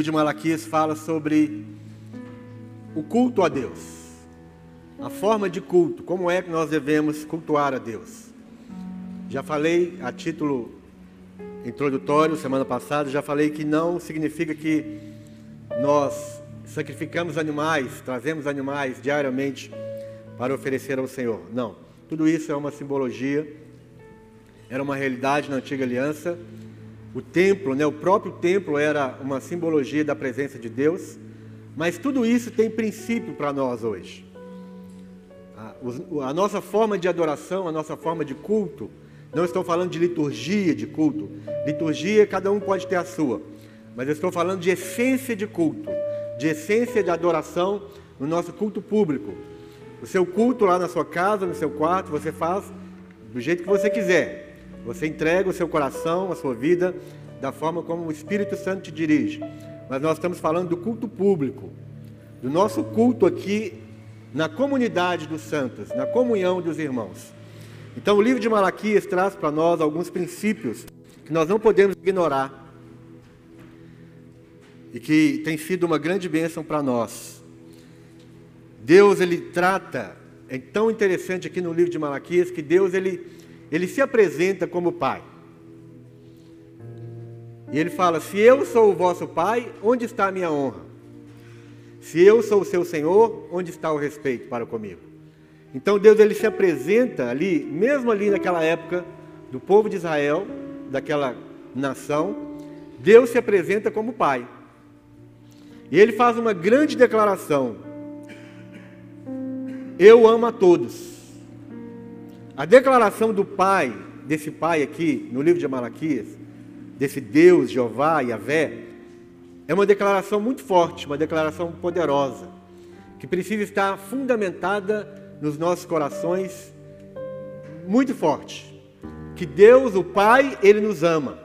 livro de Malaquias fala sobre o culto a Deus, a forma de culto, como é que nós devemos cultuar a Deus. Já falei a título introdutório semana passada, já falei que não significa que nós sacrificamos animais, trazemos animais diariamente para oferecer ao Senhor. Não, tudo isso é uma simbologia, era uma realidade na antiga aliança o templo, né, o próprio templo era uma simbologia da presença de Deus, mas tudo isso tem princípio para nós hoje. A, a nossa forma de adoração, a nossa forma de culto, não estou falando de liturgia de culto. Liturgia, cada um pode ter a sua. Mas estou falando de essência de culto, de essência de adoração no nosso culto público. O seu culto lá na sua casa, no seu quarto, você faz do jeito que você quiser. Você entrega o seu coração, a sua vida, da forma como o Espírito Santo te dirige. Mas nós estamos falando do culto público, do nosso culto aqui na comunidade dos santos, na comunhão dos irmãos. Então, o livro de Malaquias traz para nós alguns princípios que nós não podemos ignorar e que tem sido uma grande bênção para nós. Deus, ele trata, é tão interessante aqui no livro de Malaquias, que Deus, ele ele se apresenta como pai. E ele fala: Se eu sou o vosso pai, onde está a minha honra? Se eu sou o seu Senhor, onde está o respeito para comigo? Então Deus ele se apresenta ali, mesmo ali naquela época do povo de Israel, daquela nação, Deus se apresenta como pai. E ele faz uma grande declaração: Eu amo a todos. A declaração do Pai, desse Pai aqui, no livro de Malaquias, desse Deus, Jeová, Yahvé, é uma declaração muito forte, uma declaração poderosa, que precisa estar fundamentada nos nossos corações, muito forte. Que Deus, o Pai, Ele nos ama.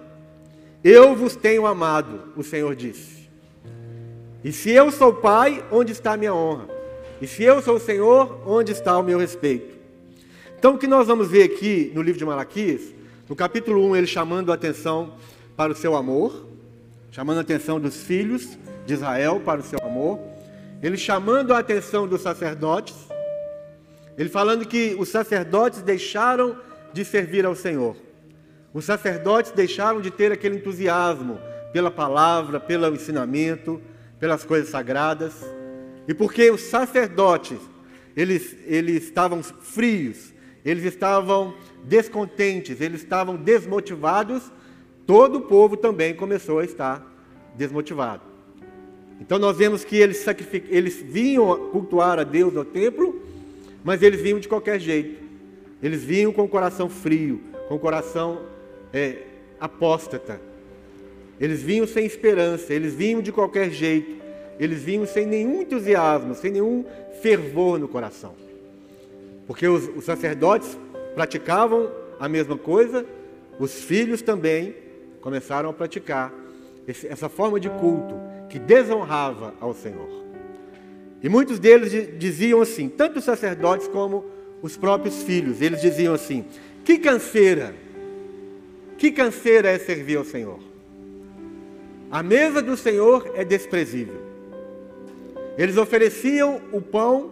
Eu vos tenho amado, o Senhor disse. E se eu sou Pai, onde está a minha honra? E se eu sou o Senhor, onde está o meu respeito? Então, o que nós vamos ver aqui no livro de Malaquias, no capítulo 1, ele chamando a atenção para o seu amor, chamando a atenção dos filhos de Israel para o seu amor, ele chamando a atenção dos sacerdotes, ele falando que os sacerdotes deixaram de servir ao Senhor. Os sacerdotes deixaram de ter aquele entusiasmo pela palavra, pelo ensinamento, pelas coisas sagradas. E porque os sacerdotes, eles, eles estavam frios, eles estavam descontentes, eles estavam desmotivados, todo o povo também começou a estar desmotivado. Então nós vemos que eles, eles vinham cultuar a Deus no templo, mas eles vinham de qualquer jeito. Eles vinham com o coração frio, com o coração é, apóstata. Eles vinham sem esperança, eles vinham de qualquer jeito. Eles vinham sem nenhum entusiasmo, sem nenhum fervor no coração. Porque os, os sacerdotes praticavam a mesma coisa, os filhos também começaram a praticar esse, essa forma de culto que desonrava ao Senhor. E muitos deles diziam assim, tanto os sacerdotes como os próprios filhos, eles diziam assim: que canseira, que canseira é servir ao Senhor. A mesa do Senhor é desprezível. Eles ofereciam o pão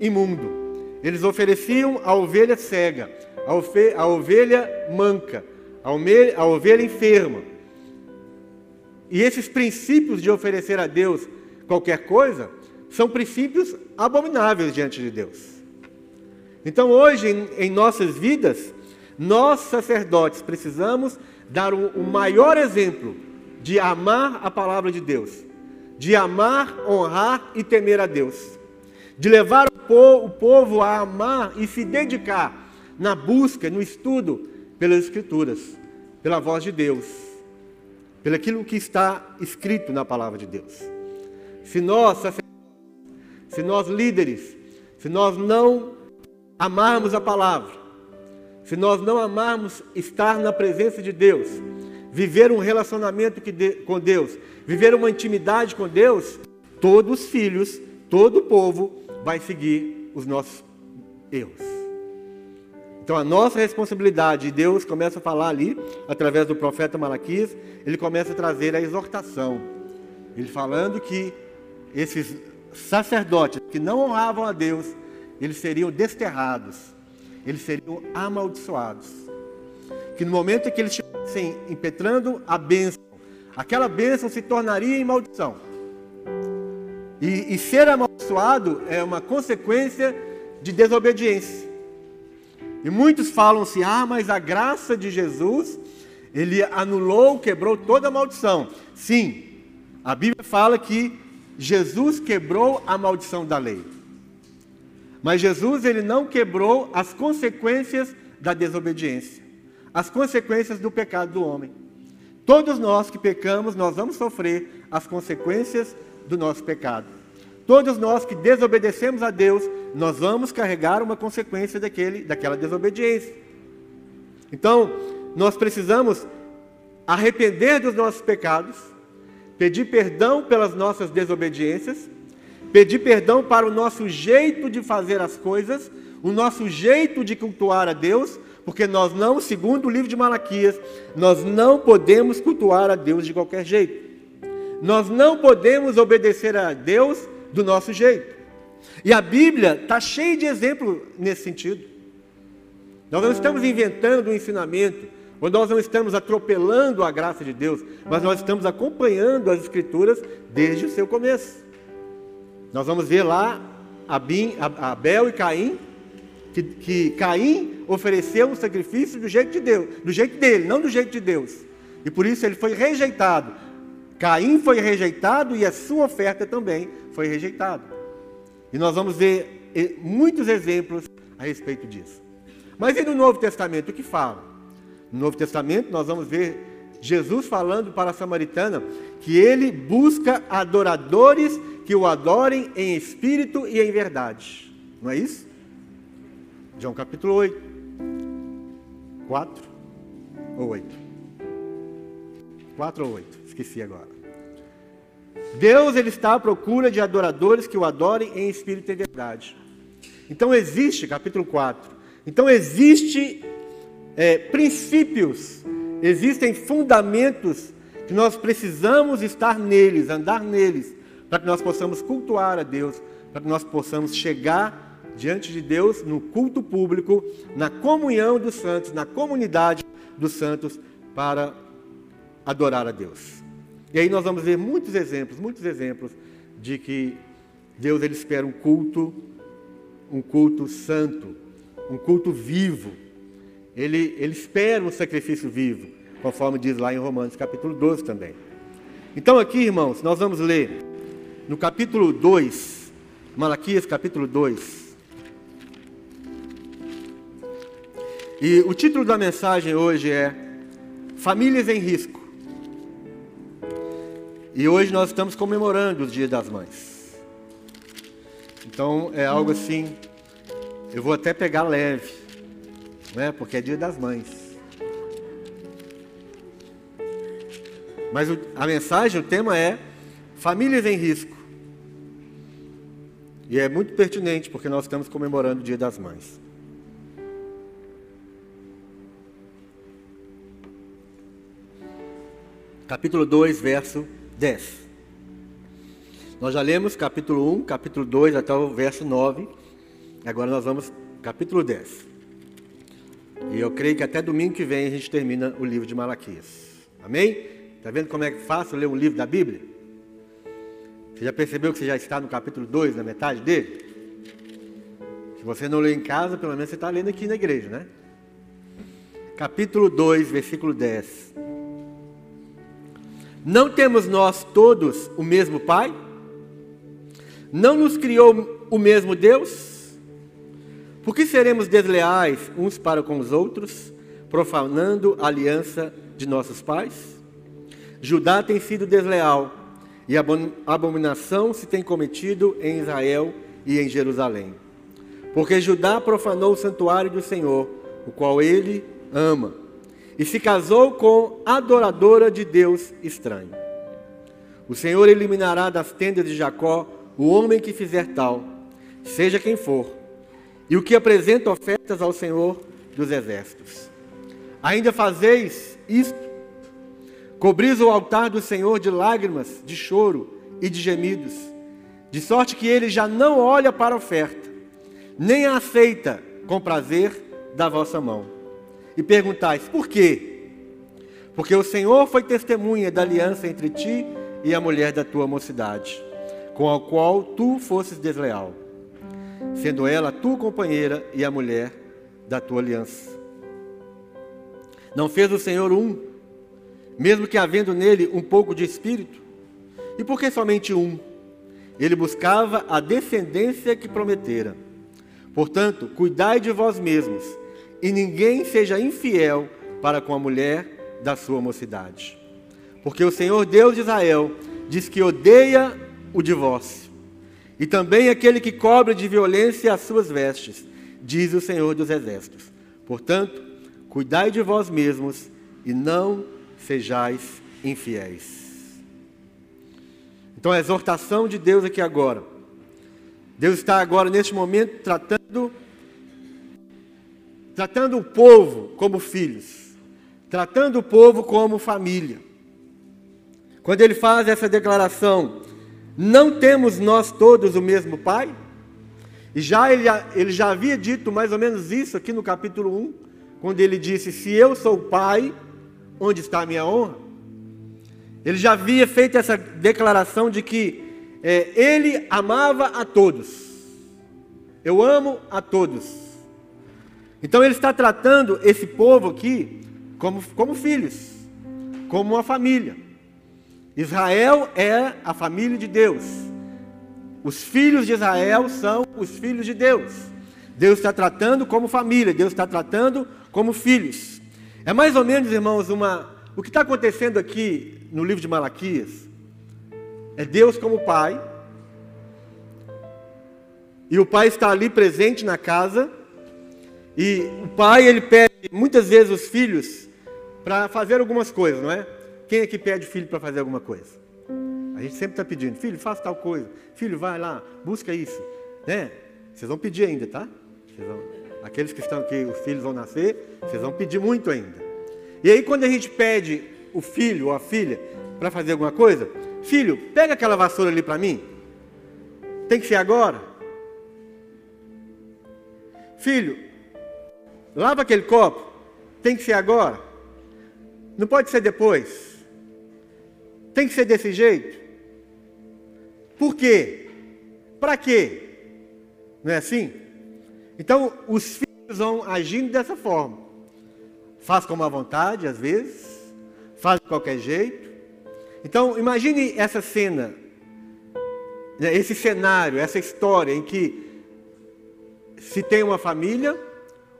imundo. Eles ofereciam a ovelha cega, a, ovelha manca, a ovelha enferma. E esses princípios de oferecer a Deus qualquer coisa são princípios abomináveis diante de Deus. Então, hoje, em, em nossas vidas, nós sacerdotes precisamos dar o, o maior exemplo de amar a palavra de Deus, de amar, honrar e temer a Deus de levar o povo a amar e se dedicar na busca, no estudo pelas Escrituras, pela voz de Deus, pelo aquilo que está escrito na palavra de Deus. Se nós, se nós líderes, se nós não amarmos a palavra, se nós não amarmos estar na presença de Deus, viver um relacionamento com Deus, viver uma intimidade com Deus, todos os filhos, todo o povo vai seguir os nossos erros. Então a nossa responsabilidade, Deus começa a falar ali, através do profeta Malaquias, ele começa a trazer a exortação. Ele falando que esses sacerdotes que não honravam a Deus, eles seriam desterrados, eles seriam amaldiçoados. Que no momento em que eles estivessem impetrando a bênção, aquela bênção se tornaria em maldição. E, e ser amaldiçoado é uma consequência de desobediência. E muitos falam assim: ah, mas a graça de Jesus, ele anulou, quebrou toda a maldição. Sim, a Bíblia fala que Jesus quebrou a maldição da lei. Mas Jesus ele não quebrou as consequências da desobediência, as consequências do pecado do homem. Todos nós que pecamos, nós vamos sofrer as consequências do nosso pecado. Todos nós que desobedecemos a Deus, nós vamos carregar uma consequência daquele, daquela desobediência. Então, nós precisamos arrepender dos nossos pecados, pedir perdão pelas nossas desobediências, pedir perdão para o nosso jeito de fazer as coisas, o nosso jeito de cultuar a Deus, porque nós não, segundo o livro de Malaquias, nós não podemos cultuar a Deus de qualquer jeito. Nós não podemos obedecer a Deus do nosso jeito. E a Bíblia está cheia de exemplos nesse sentido. Nós não estamos inventando um ensinamento, ou nós não estamos atropelando a graça de Deus, mas nós estamos acompanhando as Escrituras desde o seu começo. Nós vamos ver lá Abel e Caim, que, que Caim ofereceu um sacrifício do jeito de Deus, do jeito dele, não do jeito de Deus. E por isso ele foi rejeitado. Caim foi rejeitado e a sua oferta também foi rejeitada. E nós vamos ver eh, muitos exemplos a respeito disso. Mas e no Novo Testamento, o que fala? No Novo Testamento, nós vamos ver Jesus falando para a samaritana que ele busca adoradores que o adorem em espírito e em verdade. Não é isso? João capítulo 8. 4 ou 8? 4 ou 8? Esqueci agora. Deus ele está à procura de adoradores que o adorem em espírito e verdade. Então existe, capítulo 4. Então existe é, princípios, existem fundamentos que nós precisamos estar neles, andar neles, para que nós possamos cultuar a Deus, para que nós possamos chegar diante de Deus no culto público, na comunhão dos santos, na comunidade dos santos, para adorar a Deus. E aí nós vamos ver muitos exemplos, muitos exemplos de que Deus ele espera um culto, um culto santo, um culto vivo. Ele, ele espera um sacrifício vivo, conforme diz lá em Romanos capítulo 12 também. Então aqui, irmãos, nós vamos ler no capítulo 2, Malaquias capítulo 2. E o título da mensagem hoje é Famílias em Risco. E hoje nós estamos comemorando o Dia das Mães. Então é algo assim, eu vou até pegar leve, né? Porque é Dia das Mães. Mas a mensagem, o tema é famílias em risco. E é muito pertinente porque nós estamos comemorando o Dia das Mães. Capítulo 2, verso 10. Nós já lemos capítulo 1, capítulo 2 até o verso 9. Agora nós vamos capítulo 10. E eu creio que até domingo que vem a gente termina o livro de Malaquias. Amém? Está vendo como é fácil ler um livro da Bíblia? Você já percebeu que você já está no capítulo 2, na metade dele? Se você não lê em casa, pelo menos você está lendo aqui na igreja, né? Capítulo 2, versículo 10. Não temos nós todos o mesmo Pai? Não nos criou o mesmo Deus? Por que seremos desleais uns para com os outros, profanando a aliança de nossos pais? Judá tem sido desleal e abominação se tem cometido em Israel e em Jerusalém. Porque Judá profanou o santuário do Senhor, o qual ele ama e se casou com adoradora de Deus estranho. O Senhor eliminará das tendas de Jacó o homem que fizer tal, seja quem for, e o que apresenta ofertas ao Senhor dos exércitos. Ainda fazeis isto? Cobris o altar do Senhor de lágrimas, de choro e de gemidos, de sorte que ele já não olha para a oferta, nem a aceita com prazer da vossa mão. E perguntais: por quê? Porque o Senhor foi testemunha da aliança entre ti e a mulher da tua mocidade, com a qual tu fosses desleal, sendo ela a tua companheira e a mulher da tua aliança. Não fez o Senhor um, mesmo que havendo nele um pouco de espírito? E por que somente um? Ele buscava a descendência que prometera. Portanto, cuidai de vós mesmos, e ninguém seja infiel para com a mulher da sua mocidade. Porque o Senhor Deus de Israel diz que odeia o divórcio, e também aquele que cobre de violência as suas vestes, diz o Senhor dos Exércitos. Portanto, cuidai de vós mesmos e não sejais infiéis. Então, a exortação de Deus aqui agora. Deus está agora, neste momento, tratando, tratando o povo como filhos, tratando o povo como família. Quando ele faz essa declaração, não temos nós todos o mesmo Pai? E já ele, ele já havia dito mais ou menos isso aqui no capítulo 1, quando ele disse: Se eu sou Pai, onde está a minha honra? Ele já havia feito essa declaração de que é, ele amava a todos. Eu amo a todos. Então ele está tratando esse povo aqui como, como filhos, como uma família. Israel é a família de Deus. Os filhos de Israel são os filhos de Deus. Deus está tratando como família, Deus está tratando como filhos. É mais ou menos, irmãos, uma. O que está acontecendo aqui no livro de Malaquias é Deus como Pai. E o Pai está ali presente na casa. E o Pai, ele pede muitas vezes os filhos para fazer algumas coisas, não é? Quem é que pede filho para fazer alguma coisa? A gente sempre está pedindo, filho, faça tal coisa. Filho, vai lá, busca isso. Né? Vocês vão pedir ainda, tá? Vão... Aqueles que estão aqui, os filhos vão nascer, vocês vão pedir muito ainda. E aí, quando a gente pede o filho ou a filha para fazer alguma coisa, filho, pega aquela vassoura ali para mim. Tem que ser agora. Filho, lava aquele copo. Tem que ser agora. Não pode ser depois. Tem que ser desse jeito. Por quê? Para quê? Não é assim? Então, os filhos vão agindo dessa forma. Faz como à vontade, às vezes, faz de qualquer jeito. Então, imagine essa cena, esse cenário, essa história em que se tem uma família,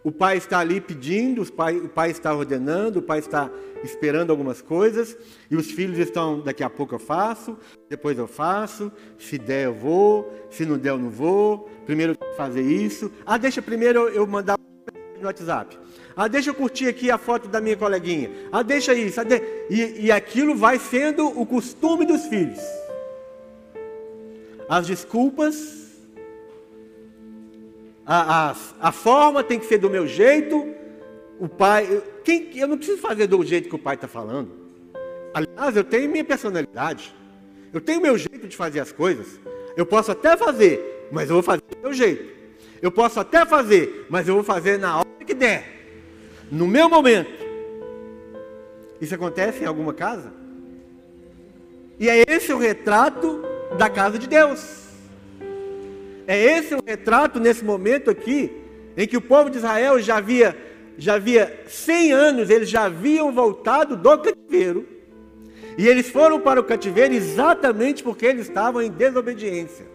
o pai está ali pedindo, o pai, o pai está ordenando, o pai está esperando algumas coisas, e os filhos estão, daqui a pouco eu faço, depois eu faço, se der eu vou, se não der eu não vou, primeiro eu tenho que fazer isso. Ah, deixa primeiro eu mandar no WhatsApp. Ah, deixa eu curtir aqui a foto da minha coleguinha. Ah, deixa isso. Ah, de... e, e aquilo vai sendo o costume dos filhos. As desculpas a, a, a forma tem que ser do meu jeito. O pai, quem, eu não preciso fazer do jeito que o pai está falando. Aliás, eu tenho minha personalidade. Eu tenho meu jeito de fazer as coisas. Eu posso até fazer, mas eu vou fazer do meu jeito. Eu posso até fazer, mas eu vou fazer na hora que der. No meu momento. Isso acontece em alguma casa? E é esse o retrato da casa de Deus. É esse o retrato nesse momento aqui, em que o povo de Israel já havia, já havia 100 anos, eles já haviam voltado do cativeiro. E eles foram para o cativeiro exatamente porque eles estavam em desobediência.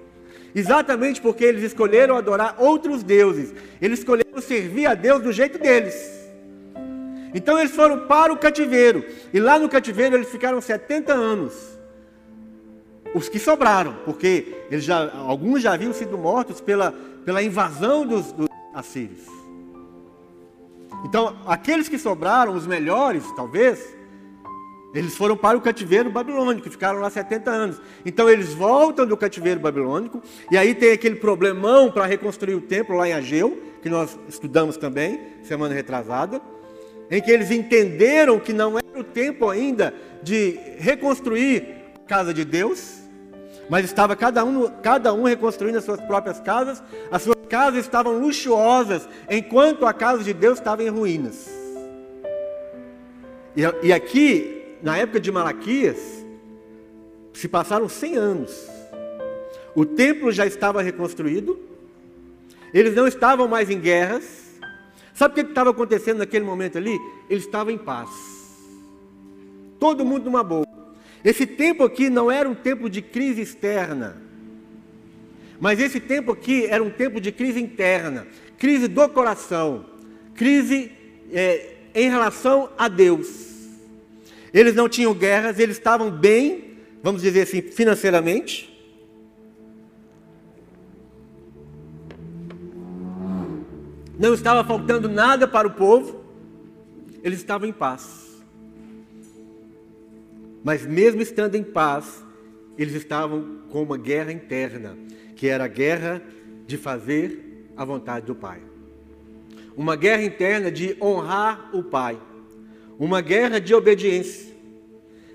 Exatamente porque eles escolheram adorar outros deuses. Eles escolheram servir a Deus do jeito deles. Então eles foram para o cativeiro. E lá no cativeiro eles ficaram 70 anos os que sobraram, porque eles já, alguns já haviam sido mortos pela, pela invasão dos, dos assírios. Então, aqueles que sobraram, os melhores, talvez, eles foram para o cativeiro babilônico, ficaram lá 70 anos. Então eles voltam do cativeiro babilônico, e aí tem aquele problemão para reconstruir o templo lá em Ageu, que nós estudamos também, semana retrasada, em que eles entenderam que não era o tempo ainda de reconstruir a casa de Deus, mas estava cada um, cada um reconstruindo as suas próprias casas, as suas casas estavam luxuosas, enquanto a casa de Deus estava em ruínas. E, e aqui, na época de Malaquias, se passaram 100 anos. O templo já estava reconstruído, eles não estavam mais em guerras. Sabe o que estava acontecendo naquele momento ali? Eles estavam em paz. Todo mundo numa boa. Esse tempo aqui não era um tempo de crise externa, mas esse tempo aqui era um tempo de crise interna, crise do coração, crise é, em relação a Deus. Eles não tinham guerras, eles estavam bem, vamos dizer assim, financeiramente. Não estava faltando nada para o povo, eles estavam em paz. Mas mesmo estando em paz, eles estavam com uma guerra interna, que era a guerra de fazer a vontade do Pai. Uma guerra interna de honrar o Pai. Uma guerra de obediência.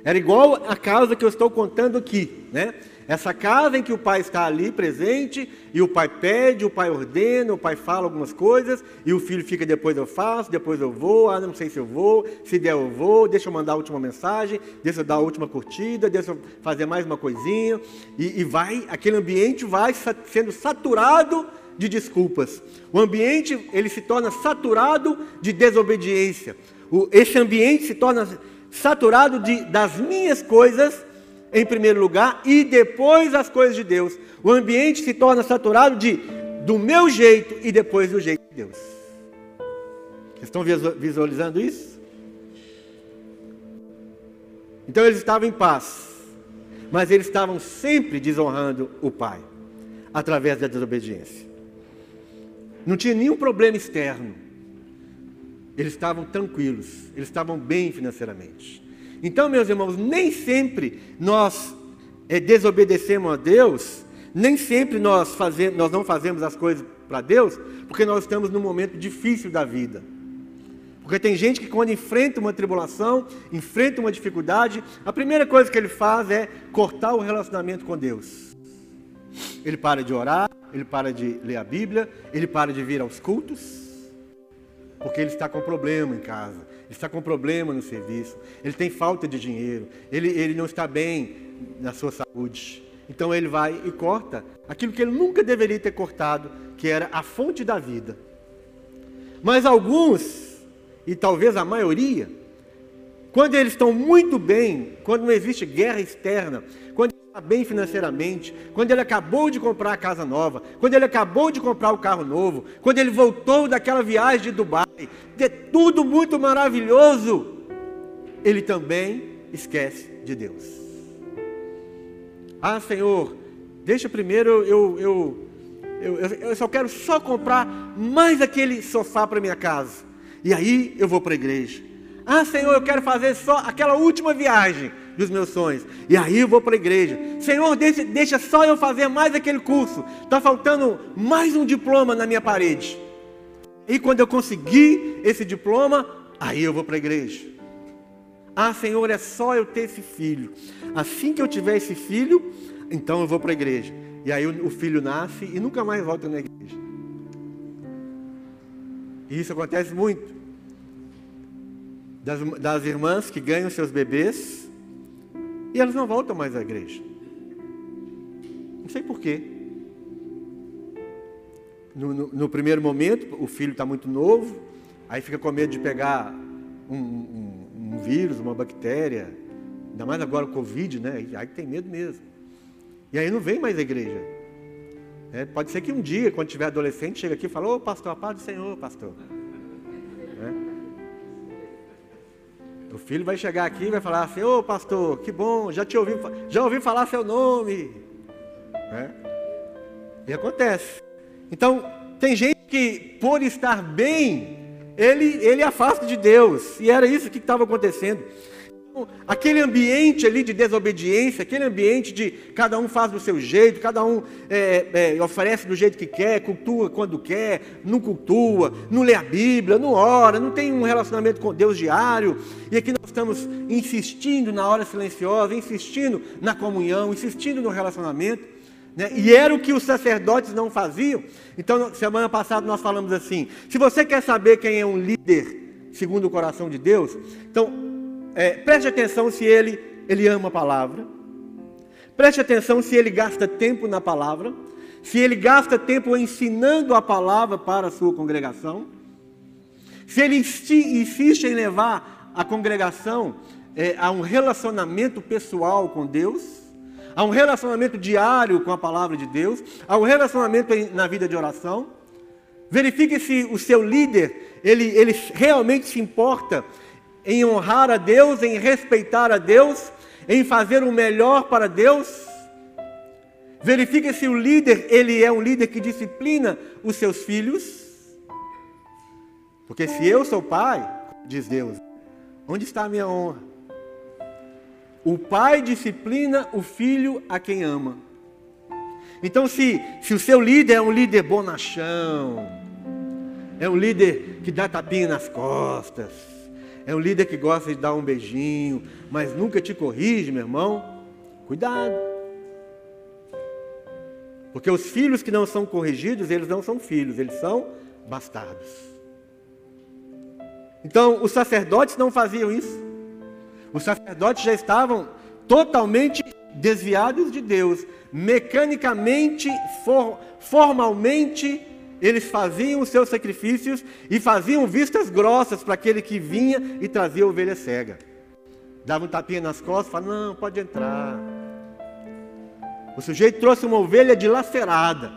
Era igual a causa que eu estou contando aqui, né? Essa casa em que o pai está ali presente, e o pai pede, o pai ordena, o pai fala algumas coisas, e o filho fica, depois eu faço, depois eu vou, ah, não sei se eu vou, se der eu vou, deixa eu mandar a última mensagem, deixa eu dar a última curtida, deixa eu fazer mais uma coisinha, e, e vai, aquele ambiente vai sendo saturado de desculpas. O ambiente, ele se torna saturado de desobediência. O, esse ambiente se torna saturado de, das minhas coisas, em primeiro lugar e depois as coisas de Deus. O ambiente se torna saturado de do meu jeito e depois do jeito de Deus. Vocês estão visualizando isso? Então eles estavam em paz, mas eles estavam sempre desonrando o Pai, através da desobediência. Não tinha nenhum problema externo. Eles estavam tranquilos, eles estavam bem financeiramente. Então, meus irmãos, nem sempre nós é, desobedecemos a Deus, nem sempre nós, fazemos, nós não fazemos as coisas para Deus, porque nós estamos num momento difícil da vida. Porque tem gente que quando enfrenta uma tribulação, enfrenta uma dificuldade, a primeira coisa que ele faz é cortar o relacionamento com Deus. Ele para de orar, ele para de ler a Bíblia, ele para de vir aos cultos, porque ele está com problema em casa está com problema no serviço, ele tem falta de dinheiro, ele, ele não está bem na sua saúde. Então ele vai e corta aquilo que ele nunca deveria ter cortado, que era a fonte da vida. Mas alguns, e talvez a maioria, quando eles estão muito bem, quando não existe guerra externa, está bem financeiramente, quando ele acabou de comprar a casa nova, quando ele acabou de comprar o carro novo, quando ele voltou daquela viagem de Dubai, de tudo muito maravilhoso, ele também esquece de Deus. Ah, Senhor, deixa primeiro eu, eu, eu, eu só quero só comprar mais aquele sofá para minha casa. E aí eu vou para a igreja. Ah, Senhor, eu quero fazer só aquela última viagem dos meus sonhos. E aí eu vou para a igreja. Senhor, deixa, deixa só eu fazer mais aquele curso. Está faltando mais um diploma na minha parede. E quando eu conseguir esse diploma, aí eu vou para a igreja. Ah, Senhor, é só eu ter esse filho. Assim que eu tiver esse filho, então eu vou para a igreja. E aí o filho nasce e nunca mais volta na igreja. E isso acontece muito das, das irmãs que ganham seus bebês e elas não voltam mais à igreja. Não sei porquê. No, no, no, primeiro momento, o filho está muito novo, aí fica com medo de pegar um, um, um, vírus, uma bactéria, ainda mais agora o Covid, né? Aí tem medo mesmo. E aí não vem mais à igreja. É, pode ser que um dia, quando tiver adolescente, chega aqui e fala, ô pastor, a paz do Senhor, pastor. O filho vai chegar aqui e vai falar assim, ô oh, pastor, que bom, já te ouvi, já ouvi falar seu nome. É? E acontece. Então, tem gente que, por estar bem, ele, ele afasta de Deus. E era isso que estava acontecendo. Aquele ambiente ali de desobediência, aquele ambiente de cada um faz do seu jeito, cada um é, é, oferece do jeito que quer, cultua quando quer, não cultua, não lê a Bíblia, não ora, não tem um relacionamento com Deus diário. E aqui nós estamos insistindo na hora silenciosa, insistindo na comunhão, insistindo no relacionamento. Né? E era o que os sacerdotes não faziam. Então, semana passada nós falamos assim: se você quer saber quem é um líder segundo o coração de Deus, então é, preste atenção se ele, ele ama a palavra. Preste atenção se ele gasta tempo na palavra. Se ele gasta tempo ensinando a palavra para a sua congregação. Se ele insiste em levar a congregação é, a um relacionamento pessoal com Deus, a um relacionamento diário com a palavra de Deus, a um relacionamento na vida de oração. Verifique se o seu líder, ele, ele realmente se importa em honrar a Deus, em respeitar a Deus, em fazer o melhor para Deus. Verifique se o líder, ele é um líder que disciplina os seus filhos. Porque se eu sou pai, diz Deus, onde está a minha honra? O pai disciplina o filho a quem ama. Então, se, se o seu líder é um líder bonachão, é um líder que dá tapinha nas costas, é um líder que gosta de dar um beijinho, mas nunca te corrige, meu irmão. Cuidado. Porque os filhos que não são corrigidos, eles não são filhos, eles são bastardos. Então, os sacerdotes não faziam isso. Os sacerdotes já estavam totalmente desviados de Deus, mecanicamente, for, formalmente eles faziam os seus sacrifícios e faziam vistas grossas para aquele que vinha e trazia a ovelha cega. Dava um tapinha nas costas, falava, não, pode entrar. O sujeito trouxe uma ovelha dilacerada.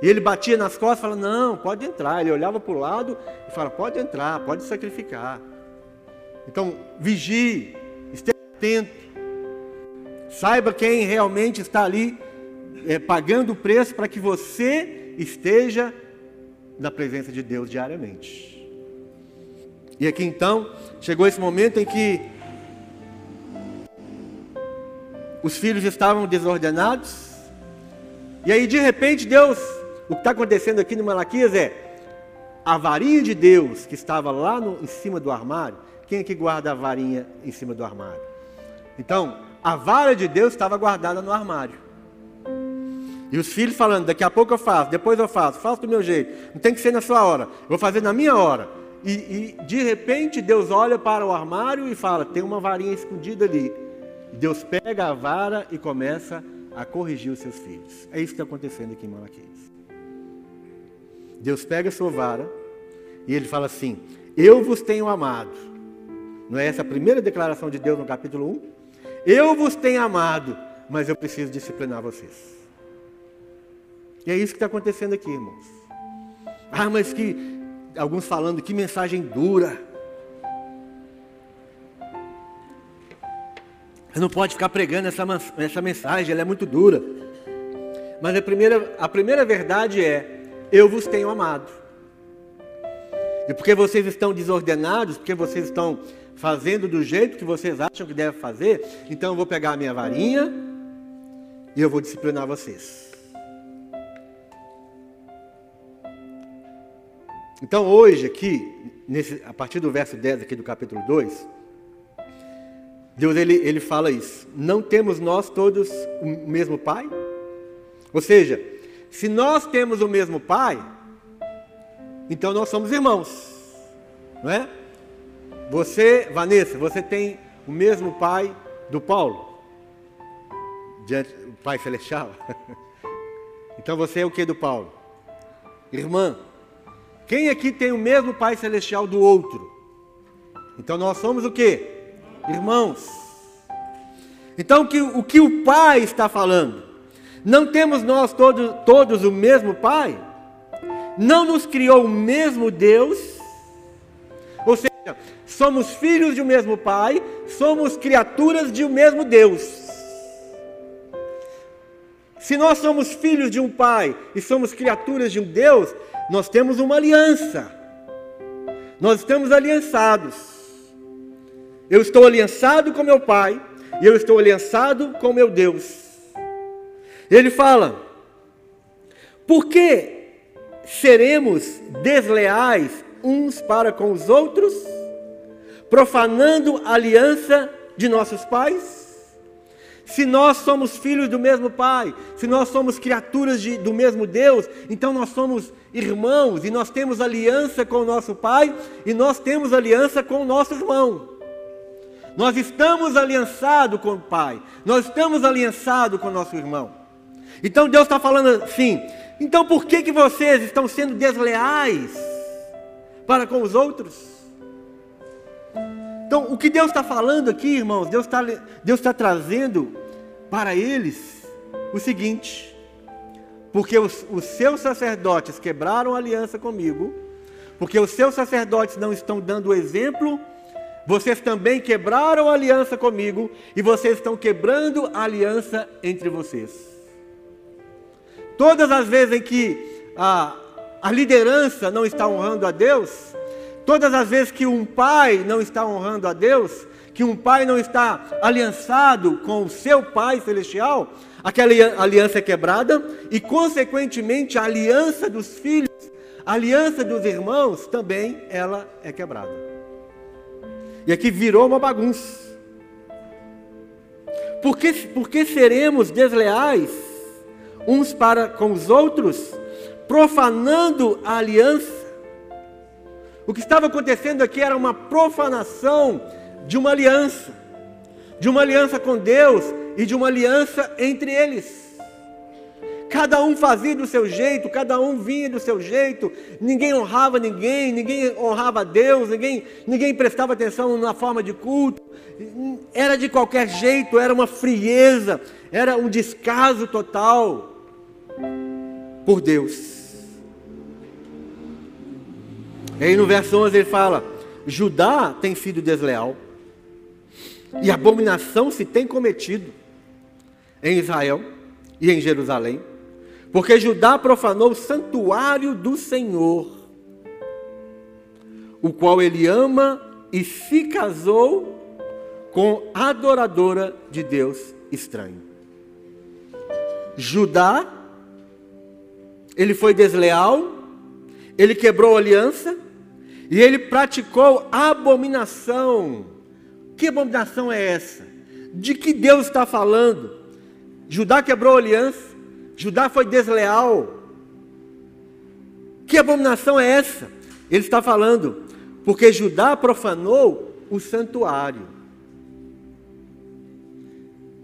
E ele batia nas costas e falava, não, pode entrar. Ele olhava para o lado e falava, pode entrar, pode sacrificar. Então, vigie, esteja atento. Saiba quem realmente está ali é, pagando o preço para que você esteja na presença de Deus diariamente. E aqui então, chegou esse momento em que os filhos estavam desordenados, e aí de repente Deus, o que está acontecendo aqui no Malaquias é a varinha de Deus que estava lá no, em cima do armário. Quem é que guarda a varinha em cima do armário? Então, a vara de Deus estava guardada no armário. E os filhos falando, daqui a pouco eu faço, depois eu faço, faço do meu jeito. Não tem que ser na sua hora, vou fazer na minha hora. E, e de repente Deus olha para o armário e fala: tem uma varinha escondida ali. Deus pega a vara e começa a corrigir os seus filhos. É isso que está acontecendo aqui em Malaquias. Deus pega a sua vara e ele fala assim: Eu vos tenho amado. Não é essa a primeira declaração de Deus no capítulo 1? Eu vos tenho amado, mas eu preciso disciplinar vocês. E é isso que está acontecendo aqui, irmãos. Ah, mas que. Alguns falando que mensagem dura. Você não pode ficar pregando essa, essa mensagem, ela é muito dura. Mas a primeira, a primeira verdade é: eu vos tenho amado. E porque vocês estão desordenados, porque vocês estão fazendo do jeito que vocês acham que devem fazer, então eu vou pegar a minha varinha e eu vou disciplinar vocês. Então hoje aqui, nesse, a partir do verso 10 aqui do capítulo 2, Deus ele, ele fala isso. Não temos nós todos o mesmo Pai? Ou seja, se nós temos o mesmo Pai, então nós somos irmãos. Não é? Você, Vanessa, você tem o mesmo pai do Paulo? Diante, o Pai Celestial? então você é o que do Paulo? Irmã. Quem aqui tem o mesmo Pai Celestial do outro? Então nós somos o que? Irmãos. Então o que, o que o Pai está falando? Não temos nós todos, todos o mesmo Pai? Não nos criou o mesmo Deus? Ou seja, somos filhos de um mesmo Pai, somos criaturas de um mesmo Deus. Se nós somos filhos de um Pai e somos criaturas de um Deus, nós temos uma aliança. Nós estamos aliançados. Eu estou aliançado com meu Pai e eu estou aliançado com meu Deus. Ele fala: Por que seremos desleais uns para com os outros, profanando a aliança de nossos pais? Se nós somos filhos do mesmo Pai, se nós somos criaturas de, do mesmo Deus, então nós somos irmãos e nós temos aliança com o nosso Pai e nós temos aliança com o nosso irmão. Nós estamos aliançados com o Pai, nós estamos aliançados com o nosso irmão. Então Deus está falando assim: então por que, que vocês estão sendo desleais para com os outros? Então, o que Deus está falando aqui, irmãos, Deus está Deus tá trazendo para eles o seguinte: porque os, os seus sacerdotes quebraram aliança comigo, porque os seus sacerdotes não estão dando exemplo, vocês também quebraram aliança comigo e vocês estão quebrando a aliança entre vocês. Todas as vezes em que a, a liderança não está honrando a Deus, Todas as vezes que um pai não está honrando a Deus, que um pai não está aliançado com o seu pai celestial, aquela aliança é quebrada e, consequentemente, a aliança dos filhos, a aliança dos irmãos também ela é quebrada. E aqui virou uma bagunça. Por que, por que seremos desleais uns para com os outros, profanando a aliança? O que estava acontecendo aqui era uma profanação de uma aliança, de uma aliança com Deus e de uma aliança entre eles. Cada um fazia do seu jeito, cada um vinha do seu jeito, ninguém honrava ninguém, ninguém honrava Deus, ninguém, ninguém prestava atenção na forma de culto, era de qualquer jeito, era uma frieza, era um descaso total por Deus. E aí no verso 11 ele fala: Judá tem sido desleal, e abominação se tem cometido em Israel e em Jerusalém, porque Judá profanou o santuário do Senhor, o qual ele ama e se casou com adoradora de Deus estranho. Judá, ele foi desleal, ele quebrou a aliança, e ele praticou abominação. Que abominação é essa? De que Deus está falando? Judá quebrou a aliança, Judá foi desleal. Que abominação é essa? Ele está falando, porque Judá profanou o santuário.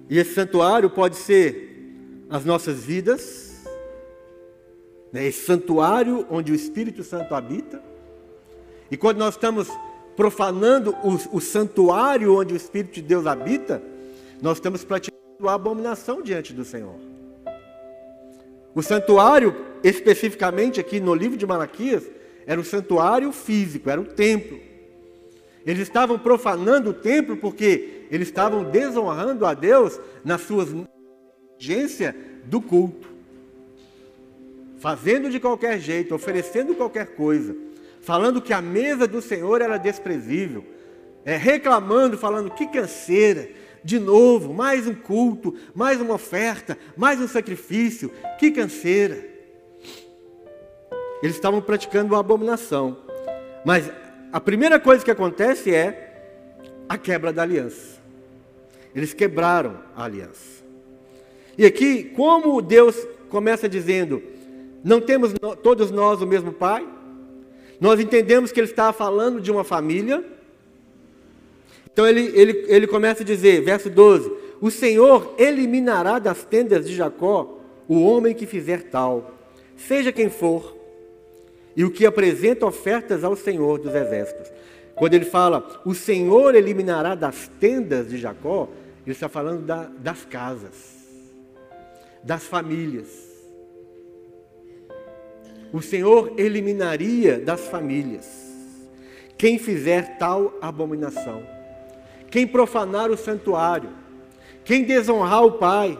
E esse santuário pode ser as nossas vidas, né? esse santuário onde o Espírito Santo habita e quando nós estamos profanando o, o santuário onde o Espírito de Deus habita, nós estamos praticando a abominação diante do Senhor. O santuário, especificamente aqui no livro de Malaquias, era o santuário físico, era o templo. Eles estavam profanando o templo porque eles estavam desonrando a Deus nas suas agência do culto. Fazendo de qualquer jeito, oferecendo qualquer coisa falando que a mesa do Senhor era desprezível, é, reclamando, falando que canseira, de novo, mais um culto, mais uma oferta, mais um sacrifício, que canseira. Eles estavam praticando uma abominação, mas a primeira coisa que acontece é a quebra da aliança. Eles quebraram a aliança. E aqui, como Deus começa dizendo: não temos todos nós o mesmo Pai? Nós entendemos que ele estava falando de uma família. Então ele, ele, ele começa a dizer, verso 12: O Senhor eliminará das tendas de Jacó o homem que fizer tal, seja quem for, e o que apresenta ofertas ao Senhor dos exércitos. Quando ele fala, o Senhor eliminará das tendas de Jacó, ele está falando da, das casas, das famílias o Senhor eliminaria das famílias. Quem fizer tal abominação, quem profanar o santuário, quem desonrar o Pai,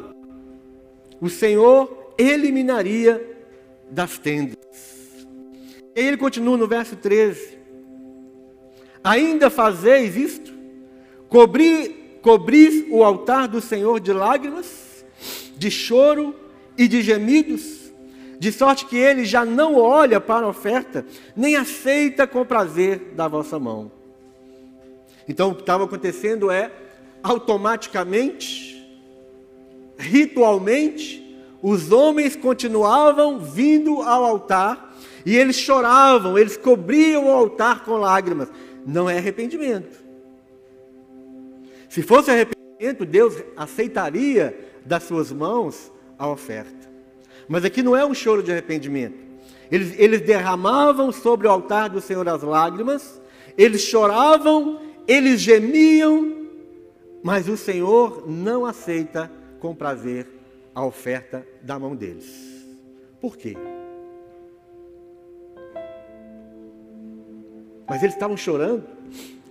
o Senhor eliminaria das tendas. E ele continua no verso 13: Ainda fazeis isto? cobrir, cobrir o altar do Senhor de lágrimas, de choro e de gemidos, de sorte que ele já não olha para a oferta, nem aceita com prazer da vossa mão. Então o que estava acontecendo é, automaticamente, ritualmente, os homens continuavam vindo ao altar e eles choravam, eles cobriam o altar com lágrimas. Não é arrependimento. Se fosse arrependimento, Deus aceitaria das suas mãos a oferta. Mas aqui não é um choro de arrependimento. Eles, eles derramavam sobre o altar do Senhor as lágrimas, eles choravam, eles gemiam, mas o Senhor não aceita com prazer a oferta da mão deles. Por quê? Mas eles estavam chorando,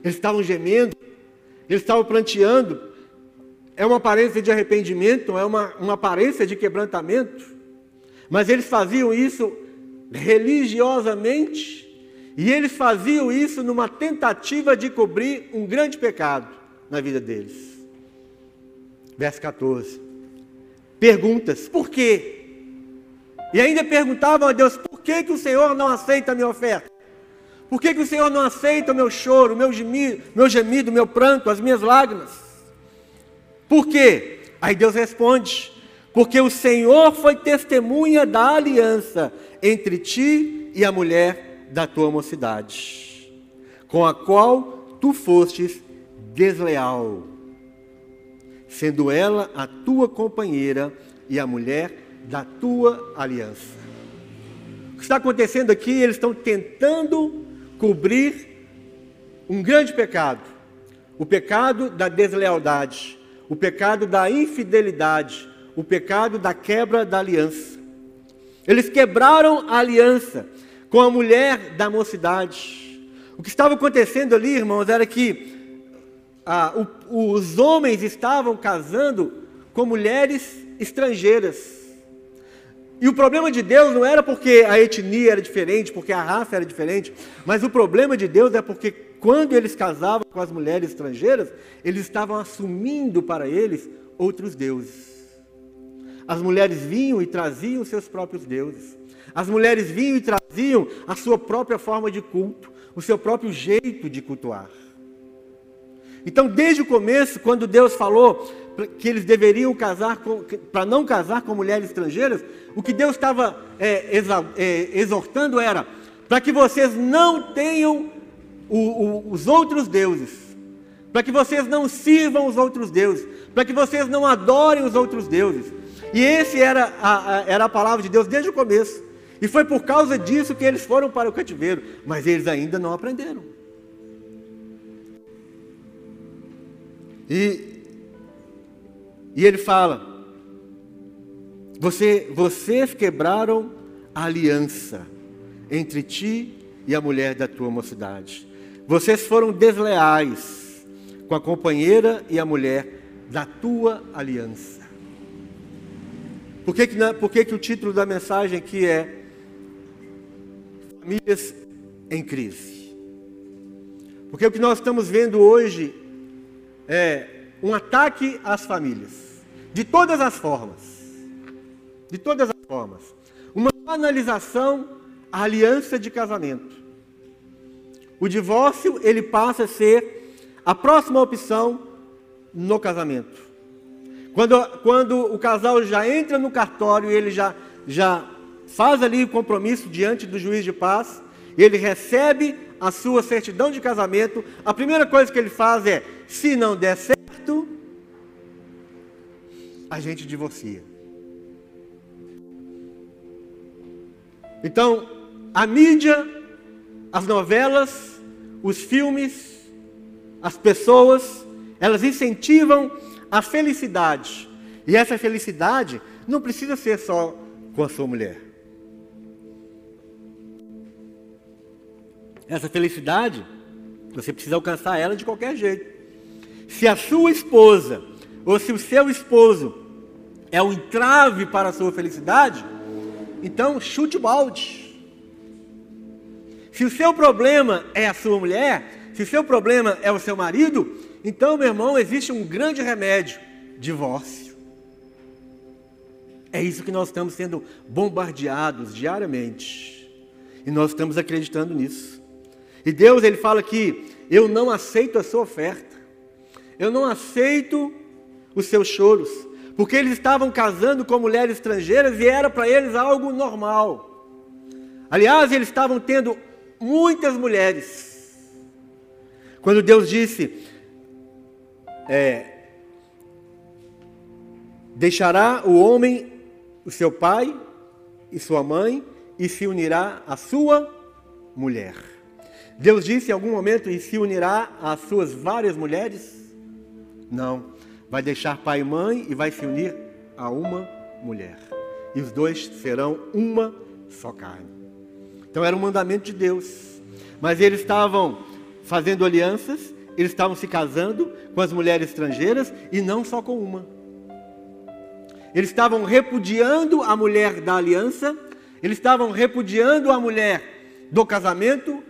eles estavam gemendo, eles estavam planteando. É uma aparência de arrependimento, é uma, uma aparência de quebrantamento. Mas eles faziam isso religiosamente, e eles faziam isso numa tentativa de cobrir um grande pecado na vida deles. Verso 14 perguntas. Por quê? E ainda perguntavam a Deus: por que, que o Senhor não aceita a minha oferta? Por que, que o Senhor não aceita o meu choro, o meu gemido, meu gemido, meu pranto, as minhas lágrimas? Por quê? Aí Deus responde: porque o Senhor foi testemunha da aliança entre ti e a mulher da tua mocidade, com a qual tu fostes desleal sendo ela a tua companheira e a mulher da tua aliança. O que está acontecendo aqui? Eles estão tentando cobrir um grande pecado, o pecado da deslealdade, o pecado da infidelidade, o pecado da quebra da aliança. Eles quebraram a aliança com a mulher da mocidade. O que estava acontecendo ali, irmãos, era que ah, o, os homens estavam casando com mulheres estrangeiras. E o problema de Deus não era porque a etnia era diferente, porque a raça era diferente, mas o problema de Deus é porque quando eles casavam com as mulheres estrangeiras, eles estavam assumindo para eles outros deuses. As mulheres vinham e traziam seus próprios deuses. As mulheres vinham e traziam a sua própria forma de culto, o seu próprio jeito de cultuar. Então, desde o começo, quando Deus falou que eles deveriam casar para não casar com mulheres estrangeiras, o que Deus estava é, é, exortando era para que vocês não tenham o, o, os outros deuses, para que vocês não sirvam os outros deuses, para que vocês não adorem os outros deuses. E esse era a, a, era a palavra de Deus desde o começo. E foi por causa disso que eles foram para o cativeiro, mas eles ainda não aprenderam. E, e ele fala: Você, vocês quebraram a aliança entre ti e a mulher da tua mocidade. Vocês foram desleais com a companheira e a mulher da tua aliança. Por que, que, por que, que o título da mensagem aqui é Famílias em Crise? Porque o que nós estamos vendo hoje é, um ataque às famílias, de todas as formas. De todas as formas. Uma banalização à aliança de casamento. O divórcio, ele passa a ser a próxima opção no casamento. Quando, quando o casal já entra no cartório, ele já, já faz ali o compromisso diante do juiz de paz, ele recebe a sua certidão de casamento, a primeira coisa que ele faz é se não der certo, a gente divorcia. Então, a mídia, as novelas, os filmes, as pessoas, elas incentivam a felicidade. E essa felicidade não precisa ser só com a sua mulher. Essa felicidade, você precisa alcançar ela de qualquer jeito. Se a sua esposa ou se o seu esposo é um entrave para a sua felicidade, então chute o balde. Se o seu problema é a sua mulher, se o seu problema é o seu marido, então, meu irmão, existe um grande remédio: divórcio. É isso que nós estamos sendo bombardeados diariamente. E nós estamos acreditando nisso. E Deus, ele fala que eu não aceito a sua oferta. Eu não aceito os seus choros, porque eles estavam casando com mulheres estrangeiras e era para eles algo normal. Aliás, eles estavam tendo muitas mulheres. Quando Deus disse, é, deixará o homem o seu pai e sua mãe e se unirá à sua mulher. Deus disse em algum momento e se unirá às suas várias mulheres? Não. Vai deixar pai e mãe e vai se unir a uma mulher. E os dois serão uma só carne. Então era um mandamento de Deus. Mas eles estavam fazendo alianças, eles estavam se casando com as mulheres estrangeiras e não só com uma. Eles estavam repudiando a mulher da aliança, eles estavam repudiando a mulher do casamento,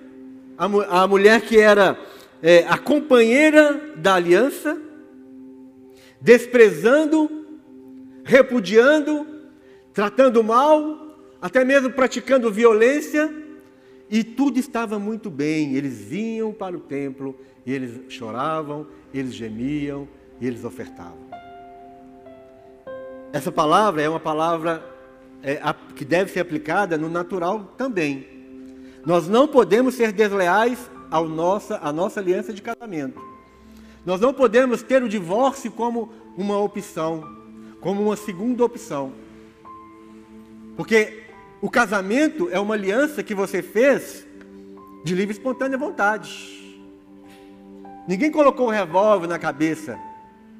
a, a mulher que era é, a companheira da aliança, desprezando, repudiando, tratando mal, até mesmo praticando violência, e tudo estava muito bem. Eles vinham para o templo, e eles choravam, eles gemiam, e eles ofertavam. Essa palavra é uma palavra é, a, que deve ser aplicada no natural também. Nós não podemos ser desleais ao nossa, à nossa aliança de casamento. Nós não podemos ter o divórcio como uma opção, como uma segunda opção. Porque o casamento é uma aliança que você fez de livre e espontânea vontade. Ninguém colocou um revólver na cabeça.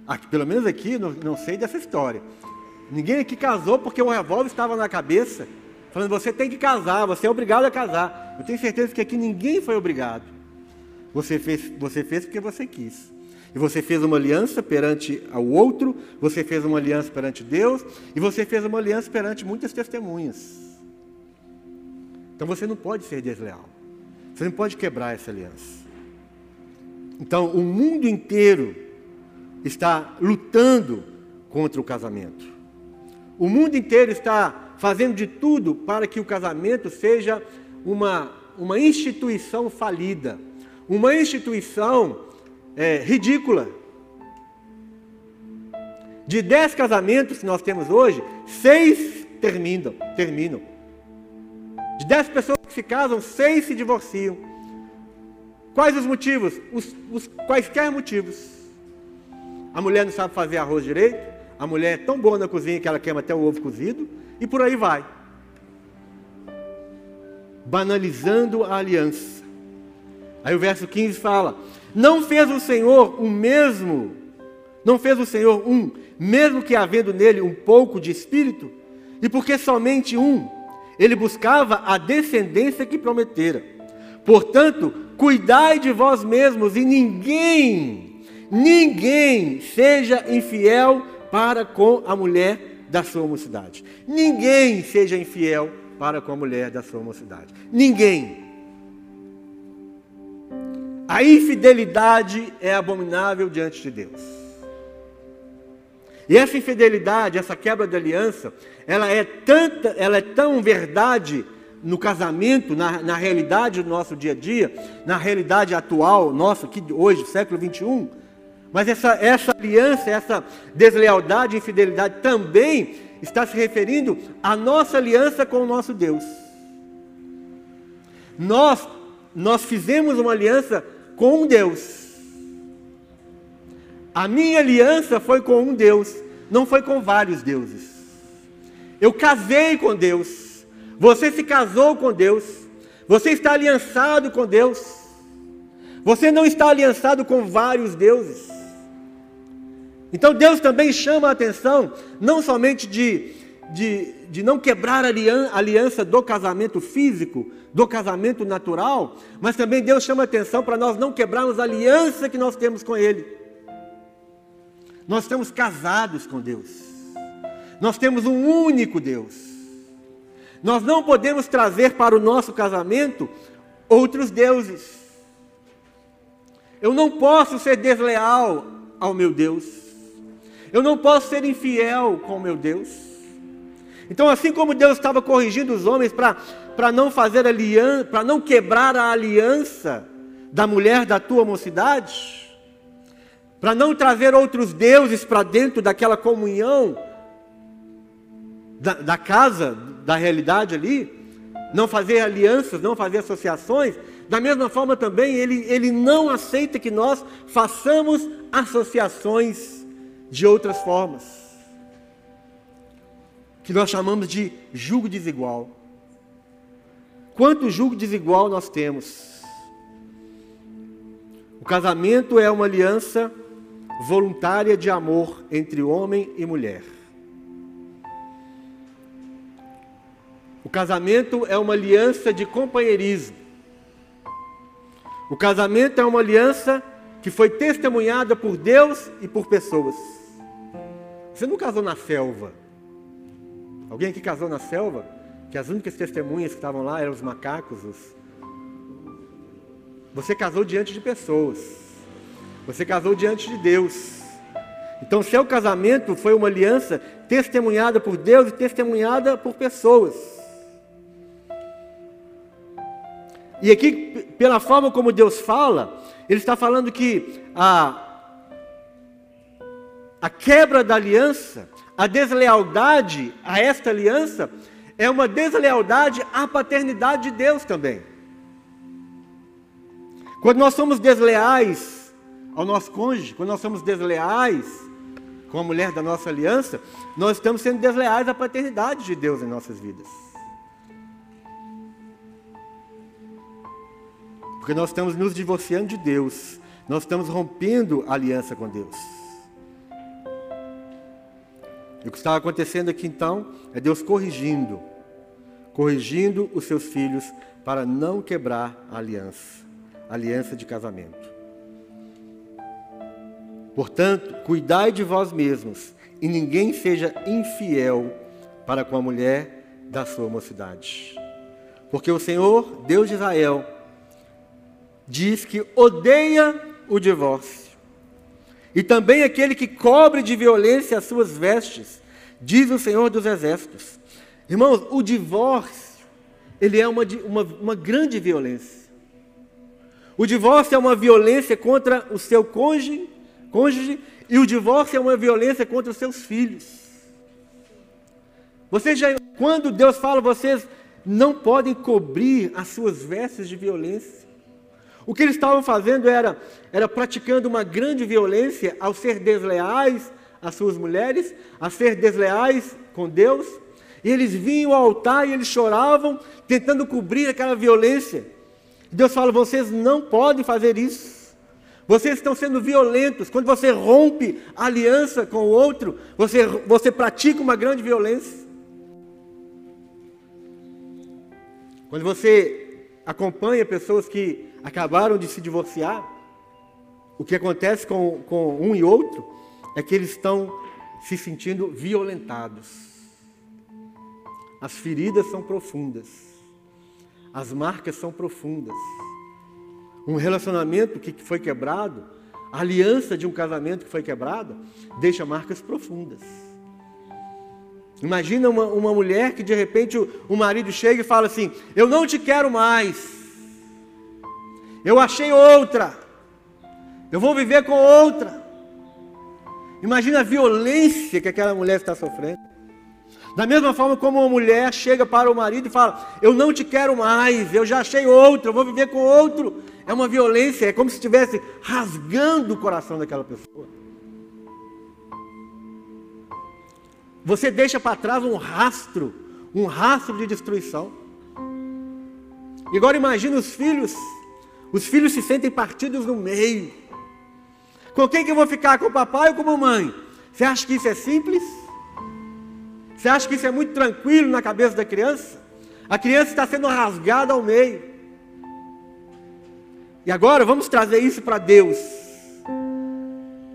Aqui, pelo menos aqui, não, não sei dessa história. Ninguém aqui casou porque o revólver estava na cabeça, falando: você tem que casar, você é obrigado a casar. Eu tenho certeza que aqui ninguém foi obrigado. Você fez, você fez porque você quis. E você fez uma aliança perante ao outro, você fez uma aliança perante Deus, e você fez uma aliança perante muitas testemunhas. Então você não pode ser desleal. Você não pode quebrar essa aliança. Então o mundo inteiro está lutando contra o casamento. O mundo inteiro está fazendo de tudo para que o casamento seja uma, uma instituição falida, uma instituição é, ridícula. De dez casamentos que nós temos hoje, seis terminam. terminam. De dez pessoas que se casam, seis se divorciam. Quais os motivos? Os, os quaisquer motivos. A mulher não sabe fazer arroz direito, a mulher é tão boa na cozinha que ela queima até o ovo cozido, e por aí vai. Banalizando a aliança. Aí o verso 15 fala: Não fez o Senhor o mesmo, não fez o Senhor um, mesmo que havendo nele um pouco de espírito, e porque somente um, ele buscava a descendência que prometera. Portanto, cuidai de vós mesmos e ninguém, ninguém seja infiel para com a mulher da sua mocidade. Ninguém seja infiel para com a mulher da sua mocidade. Ninguém. A infidelidade é abominável diante de Deus. E essa infidelidade, essa quebra de aliança, ela é tanta, ela é tão verdade no casamento, na, na realidade do nosso dia a dia, na realidade atual nossa, aqui hoje, século 21, mas essa, essa aliança, essa deslealdade infidelidade também está se referindo à nossa aliança com o nosso Deus. Nós, nós fizemos uma aliança com um Deus. A minha aliança foi com um Deus, não foi com vários deuses. Eu casei com Deus. Você se casou com Deus. Você está aliançado com Deus. Você não está aliançado com vários deuses. Então Deus também chama a atenção, não somente de, de, de não quebrar a aliança do casamento físico, do casamento natural, mas também Deus chama a atenção para nós não quebrarmos a aliança que nós temos com Ele. Nós estamos casados com Deus, nós temos um único Deus. Nós não podemos trazer para o nosso casamento outros deuses. Eu não posso ser desleal ao meu Deus. Eu não posso ser infiel com o meu Deus. Então, assim como Deus estava corrigindo os homens para não fazer aliança, para não quebrar a aliança da mulher da tua mocidade, para não trazer outros deuses para dentro daquela comunhão da, da casa, da realidade ali, não fazer alianças, não fazer associações, da mesma forma também ele, ele não aceita que nós façamos associações de outras formas, que nós chamamos de julgo desigual. Quanto julgo desigual nós temos? O casamento é uma aliança voluntária de amor entre homem e mulher. O casamento é uma aliança de companheirismo. O casamento é uma aliança que foi testemunhada por Deus e por pessoas. Você não casou na selva. Alguém aqui casou na selva? Que as únicas testemunhas que estavam lá eram os macacos. Os... Você casou diante de pessoas. Você casou diante de Deus. Então, seu casamento foi uma aliança testemunhada por Deus e testemunhada por pessoas. E aqui, pela forma como Deus fala, Ele está falando que a, a quebra da aliança, a deslealdade a esta aliança, é uma deslealdade à paternidade de Deus também. Quando nós somos desleais ao nosso cônjuge, quando nós somos desleais com a mulher da nossa aliança, nós estamos sendo desleais à paternidade de Deus em nossas vidas. Porque nós estamos nos divorciando de Deus. Nós estamos rompendo a aliança com Deus. E o que está acontecendo aqui então é Deus corrigindo, corrigindo os seus filhos para não quebrar a aliança, a aliança de casamento. Portanto, cuidai de vós mesmos e ninguém seja infiel para com a mulher da sua mocidade. Porque o Senhor, Deus de Israel, diz que odeia o divórcio. E também aquele que cobre de violência as suas vestes, diz o Senhor dos Exércitos. Irmãos, o divórcio, ele é uma, uma, uma grande violência. O divórcio é uma violência contra o seu cônjuge, cônjuge e o divórcio é uma violência contra os seus filhos. Vocês já, quando Deus fala, vocês não podem cobrir as suas vestes de violência. O que eles estavam fazendo era, era praticando uma grande violência ao ser desleais às suas mulheres, a ser desleais com Deus. E eles vinham ao altar e eles choravam, tentando cobrir aquela violência. Deus fala: vocês não podem fazer isso. Vocês estão sendo violentos. Quando você rompe aliança com o outro, você, você pratica uma grande violência. Quando você acompanha pessoas que acabaram de se divorciar, o que acontece com, com um e outro é que eles estão se sentindo violentados. As feridas são profundas, as marcas são profundas. Um relacionamento que foi quebrado, a aliança de um casamento que foi quebrado, deixa marcas profundas. Imagina uma, uma mulher que de repente o, o marido chega e fala assim: Eu não te quero mais. Eu achei outra. Eu vou viver com outra. Imagina a violência que aquela mulher está sofrendo. Da mesma forma como uma mulher chega para o marido e fala: Eu não te quero mais, eu já achei outro, eu vou viver com outro. É uma violência, é como se estivesse rasgando o coração daquela pessoa. Você deixa para trás um rastro, um rastro de destruição. E agora imagine os filhos os filhos se sentem partidos no meio. Com quem que eu vou ficar? Com o papai ou com a mamãe? Você acha que isso é simples? Você acha que isso é muito tranquilo na cabeça da criança? A criança está sendo rasgada ao meio. E agora vamos trazer isso para Deus.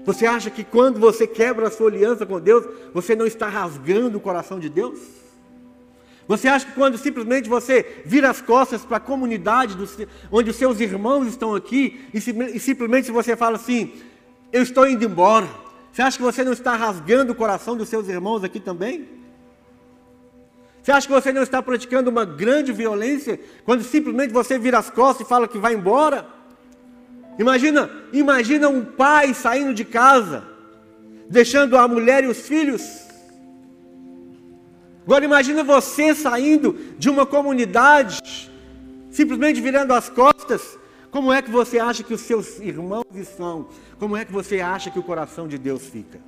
Você acha que quando você quebra a sua aliança com Deus, você não está rasgando o coração de Deus? Você acha que quando simplesmente você vira as costas para a comunidade do, onde os seus irmãos estão aqui e, e simplesmente você fala assim, eu estou indo embora, você acha que você não está rasgando o coração dos seus irmãos aqui também? Você acha que você não está praticando uma grande violência quando simplesmente você vira as costas e fala que vai embora? Imagina, imagina um pai saindo de casa, deixando a mulher e os filhos Agora imagina você saindo de uma comunidade, simplesmente virando as costas. Como é que você acha que os seus irmãos estão? Como é que você acha que o coração de Deus fica?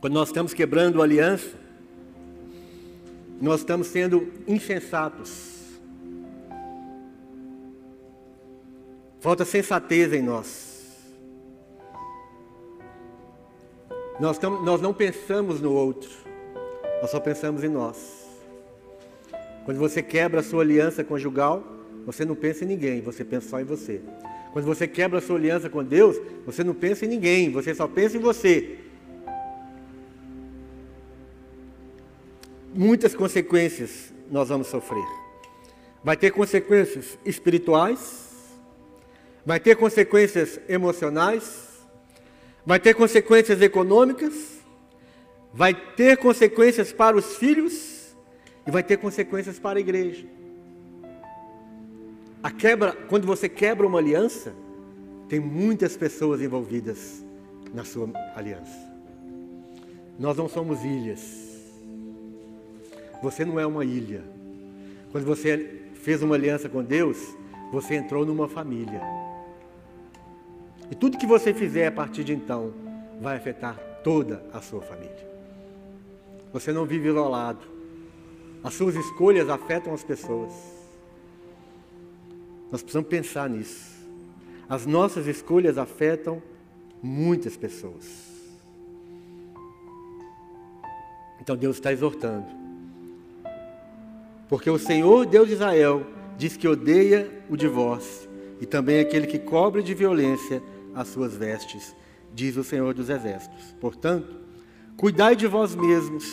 Quando nós estamos quebrando aliança, nós estamos sendo insensatos. Falta sensatez em nós. Nós, tamo, nós não pensamos no outro, nós só pensamos em nós. Quando você quebra a sua aliança conjugal, você não pensa em ninguém, você pensa só em você. Quando você quebra a sua aliança com Deus, você não pensa em ninguém, você só pensa em você. Muitas consequências nós vamos sofrer. Vai ter consequências espirituais, vai ter consequências emocionais, vai ter consequências econômicas, vai ter consequências para os filhos e vai ter consequências para a igreja. A quebra, quando você quebra uma aliança, tem muitas pessoas envolvidas na sua aliança. Nós não somos ilhas. Você não é uma ilha. Quando você fez uma aliança com Deus, você entrou numa família. E tudo que você fizer a partir de então vai afetar toda a sua família. Você não vive isolado. As suas escolhas afetam as pessoas. Nós precisamos pensar nisso. As nossas escolhas afetam muitas pessoas. Então Deus está exortando. Porque o Senhor, Deus de Israel, diz que odeia o divórcio e também aquele que cobre de violência as suas vestes, diz o Senhor dos Exércitos. Portanto, cuidai de vós mesmos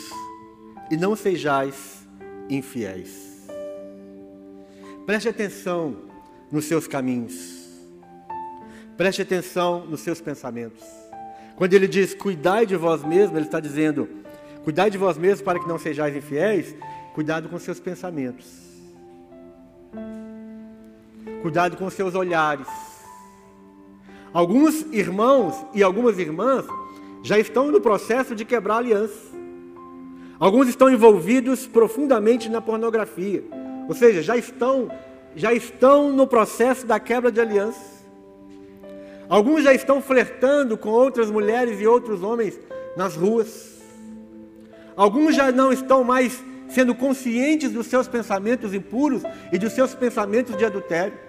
e não sejais infiéis. Preste atenção nos seus caminhos. Preste atenção nos seus pensamentos. Quando ele diz cuidai de vós mesmos, ele está dizendo cuidai de vós mesmos para que não sejais infiéis. Cuidado com seus pensamentos. Cuidado com seus olhares. Alguns irmãos e algumas irmãs já estão no processo de quebrar aliança. Alguns estão envolvidos profundamente na pornografia, ou seja, já estão já estão no processo da quebra de aliança. Alguns já estão flertando com outras mulheres e outros homens nas ruas. Alguns já não estão mais sendo conscientes dos seus pensamentos impuros e dos seus pensamentos de adultério.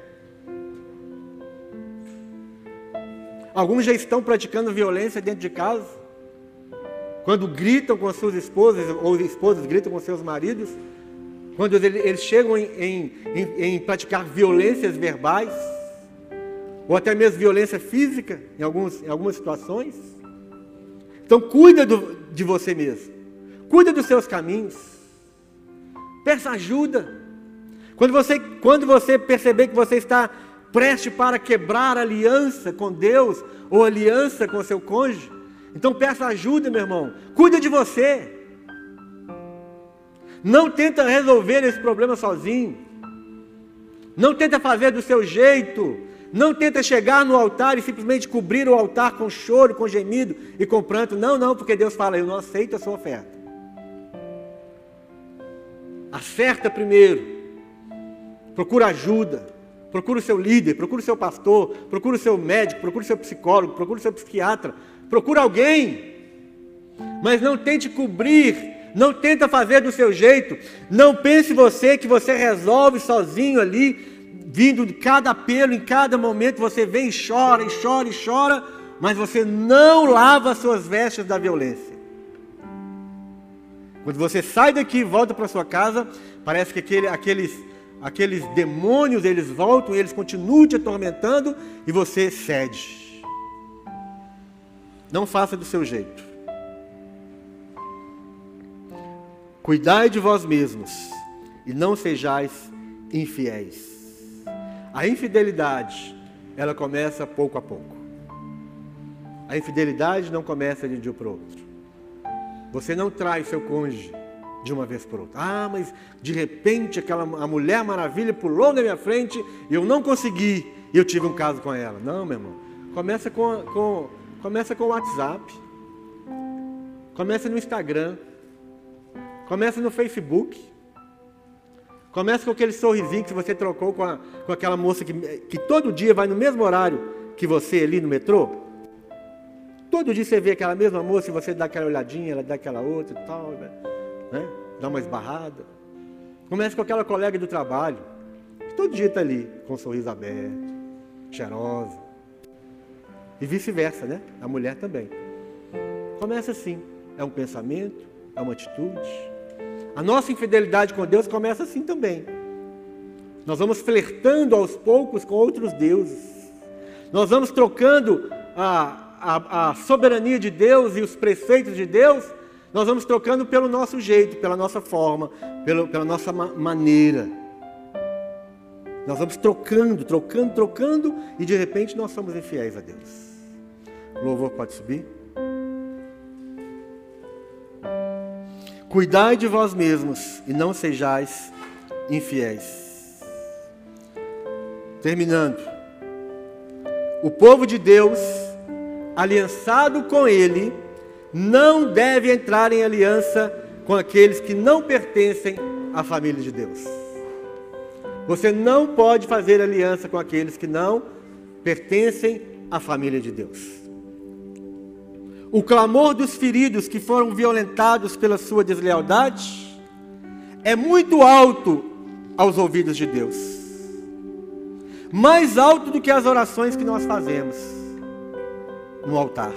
Alguns já estão praticando violência dentro de casa. Quando gritam com as suas esposas, ou esposas gritam com seus maridos. Quando eles chegam em, em, em, em praticar violências verbais. Ou até mesmo violência física, em, alguns, em algumas situações. Então, cuida do, de você mesmo. Cuida dos seus caminhos. Peça ajuda. Quando você, quando você perceber que você está preste para quebrar aliança com Deus ou aliança com seu cônjuge. Então peça ajuda, meu irmão. Cuida de você. Não tenta resolver esse problema sozinho. Não tenta fazer do seu jeito. Não tenta chegar no altar e simplesmente cobrir o altar com choro, com gemido e com pranto. Não, não, porque Deus fala, eu não aceito a sua oferta. Acerta primeiro. Procura ajuda. Procure o seu líder, procure o seu pastor, procure o seu médico, procure o seu psicólogo, procure o seu psiquiatra. Procure alguém. Mas não tente cobrir, não tenta fazer do seu jeito. Não pense você que você resolve sozinho ali, vindo de cada apelo, em cada momento você vem e chora, e chora, e chora, mas você não lava as suas vestes da violência. Quando você sai daqui e volta para sua casa, parece que aquele, aqueles aqueles demônios, eles voltam, eles continuam te atormentando e você cede. Não faça do seu jeito. Cuidai de vós mesmos e não sejais infiéis. A infidelidade, ela começa pouco a pouco. A infidelidade não começa de um dia para o outro. Você não traz seu cônjuge de uma vez por outra. Ah, mas de repente aquela a mulher maravilha pulou na minha frente e eu não consegui e eu tive um caso com ela. Não, meu irmão. Começa com, com, começa com o WhatsApp. Começa no Instagram. Começa no Facebook. Começa com aquele sorrisinho que você trocou com, a, com aquela moça que, que todo dia vai no mesmo horário que você ali no metrô. Todo dia você vê aquela mesma moça e você dá aquela olhadinha, ela dá aquela outra e tal, né? Né? Dá uma esbarrada. Começa com aquela colega do trabalho, que todo dia está ali, com um sorriso aberto, cheirosa. E vice-versa, né? A mulher também. Começa assim. É um pensamento, é uma atitude. A nossa infidelidade com Deus começa assim também. Nós vamos flertando aos poucos com outros deuses. Nós vamos trocando a, a, a soberania de Deus e os preceitos de Deus, nós vamos trocando pelo nosso jeito, pela nossa forma, pelo, pela nossa ma maneira. Nós vamos trocando, trocando, trocando, e de repente nós somos infiéis a Deus. O louvor pode subir? Cuidai de vós mesmos e não sejais infiéis. Terminando. O povo de Deus, aliançado com Ele, não deve entrar em aliança com aqueles que não pertencem à família de Deus. Você não pode fazer aliança com aqueles que não pertencem à família de Deus. O clamor dos feridos que foram violentados pela sua deslealdade é muito alto aos ouvidos de Deus. Mais alto do que as orações que nós fazemos no altar.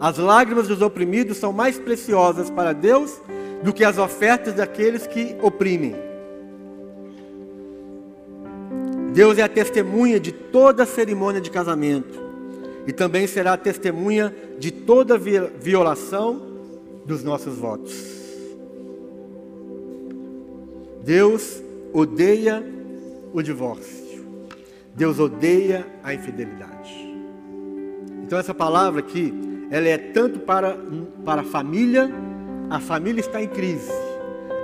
As lágrimas dos oprimidos são mais preciosas para Deus do que as ofertas daqueles que oprimem. Deus é a testemunha de toda a cerimônia de casamento e também será testemunha de toda violação dos nossos votos. Deus odeia o divórcio. Deus odeia a infidelidade. Então essa palavra aqui, ela é tanto para, para a família, a família está em crise,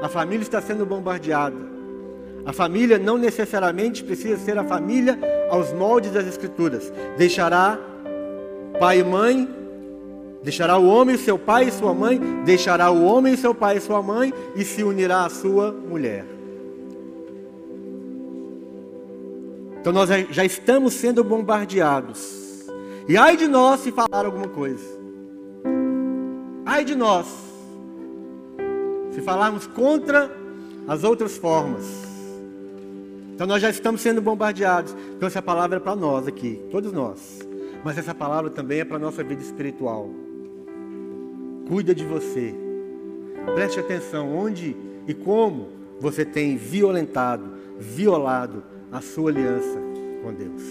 a família está sendo bombardeada. A família não necessariamente precisa ser a família aos moldes das Escrituras. Deixará pai e mãe, deixará o homem seu pai e sua mãe, deixará o homem seu pai e sua mãe e se unirá à sua mulher. Então nós já estamos sendo bombardeados. E ai de nós se falar alguma coisa. Ai de nós, se falarmos contra as outras formas. Então nós já estamos sendo bombardeados. Então essa palavra é para nós aqui, todos nós. Mas essa palavra também é para a nossa vida espiritual. Cuida de você. Preste atenção onde e como você tem violentado, violado a sua aliança com Deus.